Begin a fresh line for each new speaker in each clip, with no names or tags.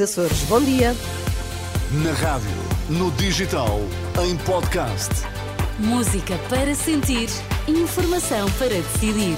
Açores, bom dia.
Na rádio, no digital, em podcast.
Música para sentir, informação para decidir.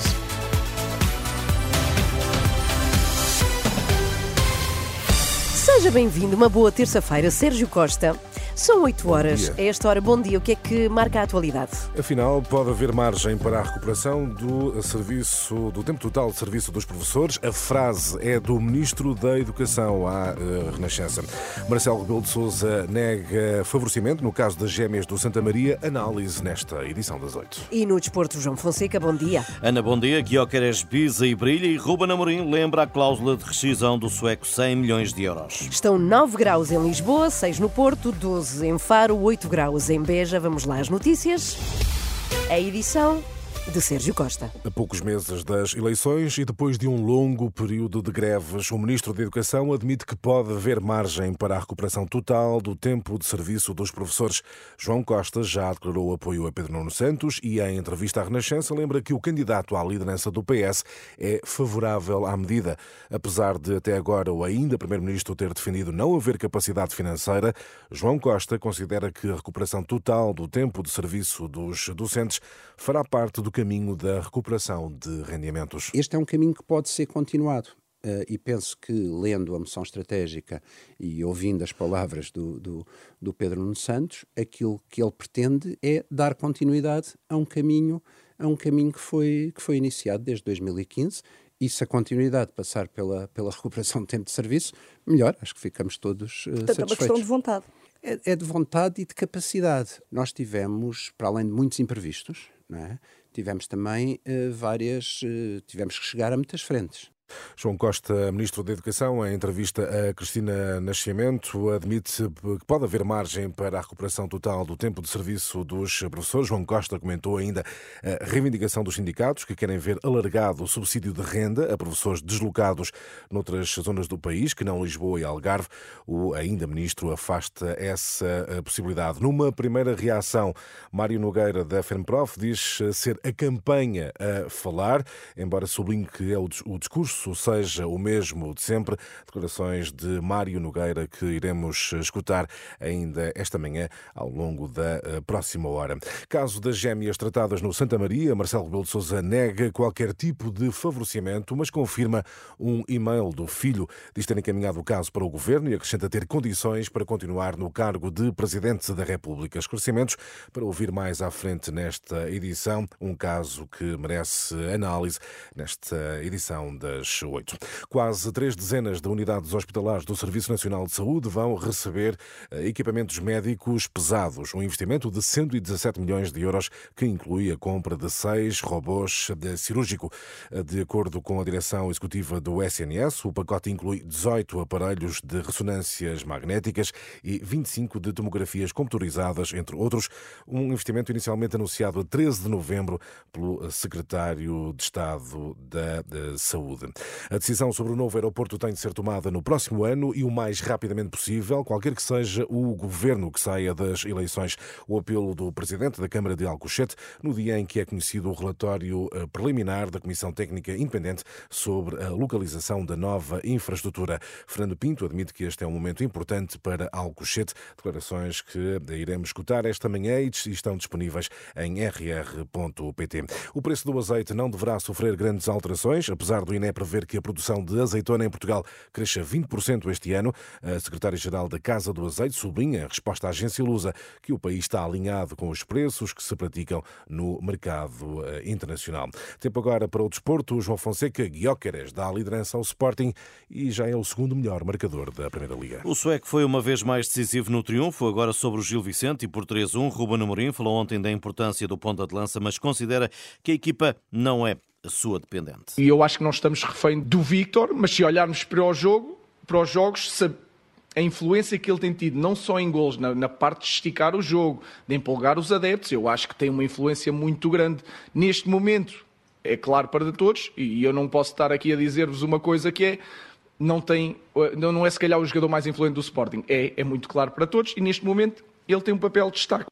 Seja bem-vindo, uma boa terça-feira, Sérgio Costa. São 8 horas. A esta hora, bom dia. O que é que marca a atualidade?
Afinal, pode haver margem para a recuperação do serviço, do tempo total de serviço dos professores. A frase é do Ministro da Educação à eh, Renascença. Marcelo Rebelo de Sousa nega favorecimento no caso das gêmeas do Santa Maria. Análise nesta edição das 8.
E no desporto, João Fonseca, bom dia.
Ana, bom dia. Guiocares pisa e brilha e Ruben Amorim lembra a cláusula de rescisão do sueco 100 milhões de euros.
Estão 9 graus em Lisboa, 6 no Porto, 12 em Faro, 8 graus em Beja. Vamos lá às notícias. A edição de Sérgio Costa.
A poucos meses das eleições e depois de um longo período de greves, o Ministro da Educação admite que pode haver margem para a recuperação total do tempo de serviço dos professores. João Costa já declarou apoio a Pedro Nuno Santos e, em entrevista à Renascença, lembra que o candidato à liderança do PS é favorável à medida. Apesar de até agora o ainda Primeiro-Ministro ter defendido não haver capacidade financeira, João Costa considera que a recuperação total do tempo de serviço dos docentes fará parte do caminho da recuperação de rendimentos.
Este é um caminho que pode ser continuado. eh, e penso que, lendo a moção estratégica e ouvindo as palavras do, do, do Pedro Nuno Santos, aquilo que ele pretende é dar continuidade a um caminho, a um caminho que, foi, que foi iniciado desde 2015. E se a continuidade passar pela, pela recuperação de tempo de serviço, melhor, acho que ficamos todos eh,
Portanto, é uma
satisfeitos.
questão de vontade.
É, é de vontade e de capacidade. Nós tivemos, para além de muitos imprevistos, não é? Tivemos também eh, várias. eh, tivemos que chegar a muitas frentes.
João Costa, Ministro da Educação, em entrevista a Cristina Nascimento, admite que pode haver margem para a recuperação total do tempo de serviço dos professores. João Costa comentou ainda a reivindicação dos sindicatos, que querem ver alargado o subsídio de renda a professores deslocados noutras zonas do país, que não Lisboa e Algarve. O ainda Ministro afasta essa eh, possibilidade. Numa primeira reação, Mário Nogueira, da FENPROF, diz ser a campanha a falar, embora sublinhe que é o dis- o discurso seja o mesmo de sempre. Declarações de Mário Nogueira que iremos escutar ainda esta manhã ao longo da eh, próxima hora. Caso das gêmeas tratadas no Santa Maria, Marcelo Rebelo de Sousa nega qualquer tipo de favorecimento, mas confirma um e-mail do filho. Diz ter encaminhado o caso para o governo e acrescenta ter condições para continuar no cargo de Presidente da República. Esclarecimentos para ouvir mais à frente nesta edição, um caso que merece análise nesta edição das oito. Quase três dezenas de unidades hospitalares do Serviço Nacional de Saúde vão receber eh, equipamentos médicos pesados, um investimento de 117 milhões de euros que inclui a compra de seis robôs de cirúrgico. Eh, De acordo com a direção executiva do SNS, o pacote inclui 18 aparelhos de ressonâncias magnéticas e 25 de tomografias computadorizadas, entre outros, um investimento inicialmente anunciado a 13 de novembro pelo secretário de Estado da Saúde. A decisão sobre o novo aeroporto tem de ser tomada no próximo ano e o mais rapidamente possível, qualquer que seja o governo que saia das eleições. O apelo do presidente da Câmara de Alcochete no dia em que é conhecido o relatório eh, preliminar da Comissão Técnica Independente sobre a localização da nova infraestrutura. Fernando Pinto admite que este é um momento importante para Alcochete. Declarações que iremos escutar esta manhã e estão disponíveis em rr.pt. O preço do azeite não deverá sofrer grandes alterações, apesar do INE prever que a produção de azeitona em Portugal cresça 20% este ano. A secretária-geral da Casa do Azeite sublinha, em resposta à agência Lusa, que o país está alinhado com os preços que se praticam no mercado eh, internacional. Tempo agora para o desporto. João Fonseca Guióqueres dá a liderança ao Sporting e já é o segundo melhor marcador da Primeira Liga.
O sueco foi uma vez mais decisivo no triunfo, agora sobre o Gil Vicente e por 3-1. Ruben Amorim falou ontem da importância do ponta de lança, mas considera que a equipa não é sua dependente.
E eu acho que não estamos refém do Victor, mas se olharmos para o jogo, para os jogos, a influência que ele tem tido, não só em gols, na, na parte de esticar o jogo, de empolgar os adeptos, eu acho que tem uma influência muito grande neste momento. É claro para todos, e eu não posso estar aqui a dizer-vos uma coisa que é. Não, tem, não não é se calhar o jogador mais influente do Sporting. É, é muito claro para todos, e neste momento ele tem um papel de destaque.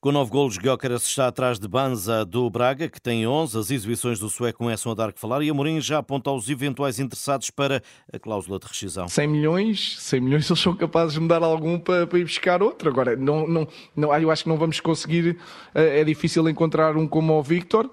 Com nove golos, Gyökeres está atrás de Banza do Braga, que tem 11. As exibições do sueco começam a dar que falar e Amorim já aponta aos eventuais interessados para a cláusula de rescisão.
100 milhões, 100 milhões eles são capazes de me dar algum para, para ir buscar outro. Agora, não, não, não, eu acho que não vamos conseguir, eh, é difícil encontrar um como o Victor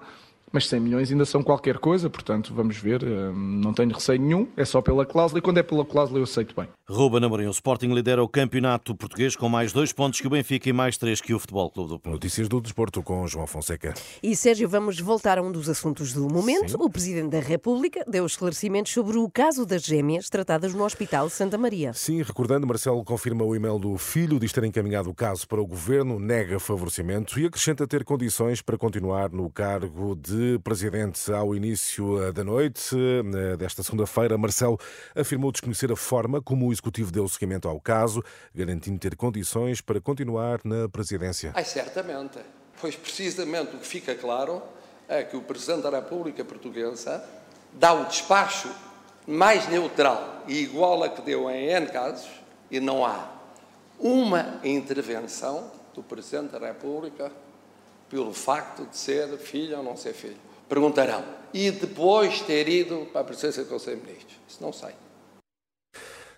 mas 100 milhões ainda são qualquer coisa, portanto, vamos ver. Eh, não tenho receio nenhum, é só pela cláusula, e quando é pela cláusula eu aceito bem.
Ruben Amorim, o Sporting lidera o campeonato português com mais dois pontos que o Benfica e mais três que o Futebol Clube do Porto.
Notícias do desporto com João Fonseca.
E Sérgio, vamos voltar a um dos assuntos do momento.
Sim.
O Presidente da República deu esclarecimentos sobre o caso das gêmeas tratadas no Hospital Santa Maria.
Sim, recordando, Marcelo confirma o e-mail do filho, diz ter encaminhado o caso para o governo, nega favorecimento e acrescenta ter condições para continuar no cargo de presidente. Ao início eh, da noite eh, desta segunda-feira, Marcelo afirmou desconhecer a forma como o executivo deu seguimento ao caso, garantindo ter condições para continuar na presidência.
Ai, certamente. Pois precisamente o que fica claro é que o Presidente da República Portuguesa dá o despacho mais neutral e igual a que deu em N casos e não há uma intervenção do Presidente da República pelo facto de ser filho ou não ser filho. Perguntarão. E depois ter ido para a presidência do Conselho de Ministros? Isso não sei.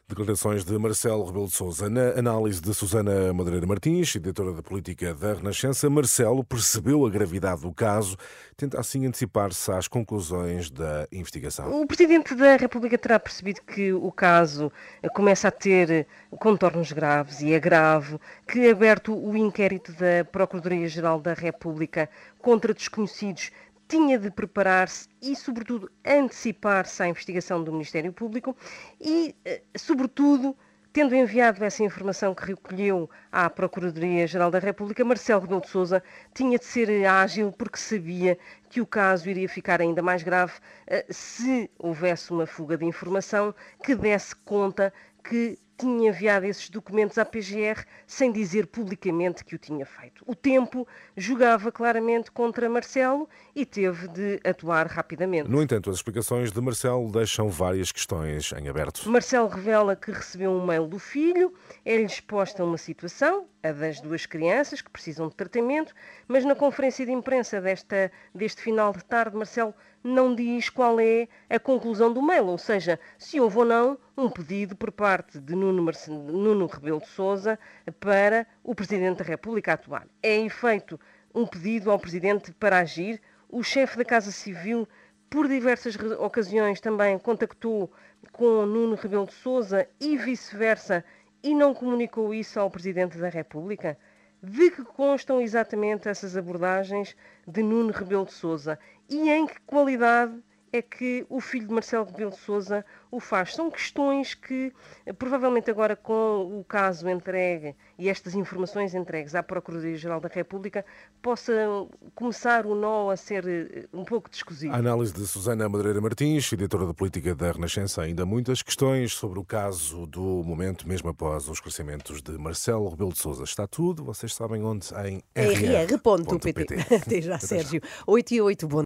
Declarações de Marcelo Rebelo de Sousa. Na análise de Susana Madureira Martins, editora da política da Renascença, Marcelo percebeu a gravidade do caso, tenta assim antecipar-se às conclusões da investigação.
O Presidente da República terá percebido que o caso começa a ter contornos graves e é grave que, aberto o inquérito da Procuradoria-Geral da República contra desconhecidos, tinha de preparar-se e, sobretudo, antecipar-se à investigação do Ministério Público e, eh, sobretudo, tendo enviado essa informação que recolheu à Procuradoria-Geral da República, Marcelo Rebelo de Sousa tinha de ser ágil porque sabia que o caso iria ficar ainda mais grave eh, se houvesse uma fuga de informação que desse conta que tinha enviado esses documentos à PGR sem dizer publicamente que o tinha feito. O tempo jogava claramente contra Marcelo e teve de atuar rapidamente.
No entanto, as explicações de Marcelo deixam várias questões em aberto.
Marcelo revela que recebeu um mail do filho, é-lhe exposta uma situação, a das duas crianças que precisam de tratamento, mas na conferência de imprensa desta, deste final de tarde, Marcelo não diz qual é a conclusão do mail, ou seja, se houve ou não um pedido por parte de Nuno, Marce... Nuno Rebelo de Sousa para o Presidente da República atuar. É efeito um pedido ao Presidente para agir. O chefe da Casa Civil, por diversas ocasiões, também contactou com Nuno Rebelo de Sousa e vice-versa e não comunicou isso ao Presidente da República? De que constam exatamente essas abordagens de Nuno Rebelo de Sousa e em que qualidade é que o filho de Marcelo Rebelo de Sousa o faz. São questões que, provavelmente agora com o caso entregue e estas informações entregues à Procuradoria-Geral da República, possa começar o nó a ser eh, um pouco descosido.
A análise de Susana Madureira Martins, editora da política da Renascença, ainda muitas questões sobre o caso do momento, mesmo após os esclarecimentos de Marcelo Rebelo de Sousa. Está tudo, vocês sabem onde? Em
rr.pt. Até já, Sérgio. 8 e 8, bom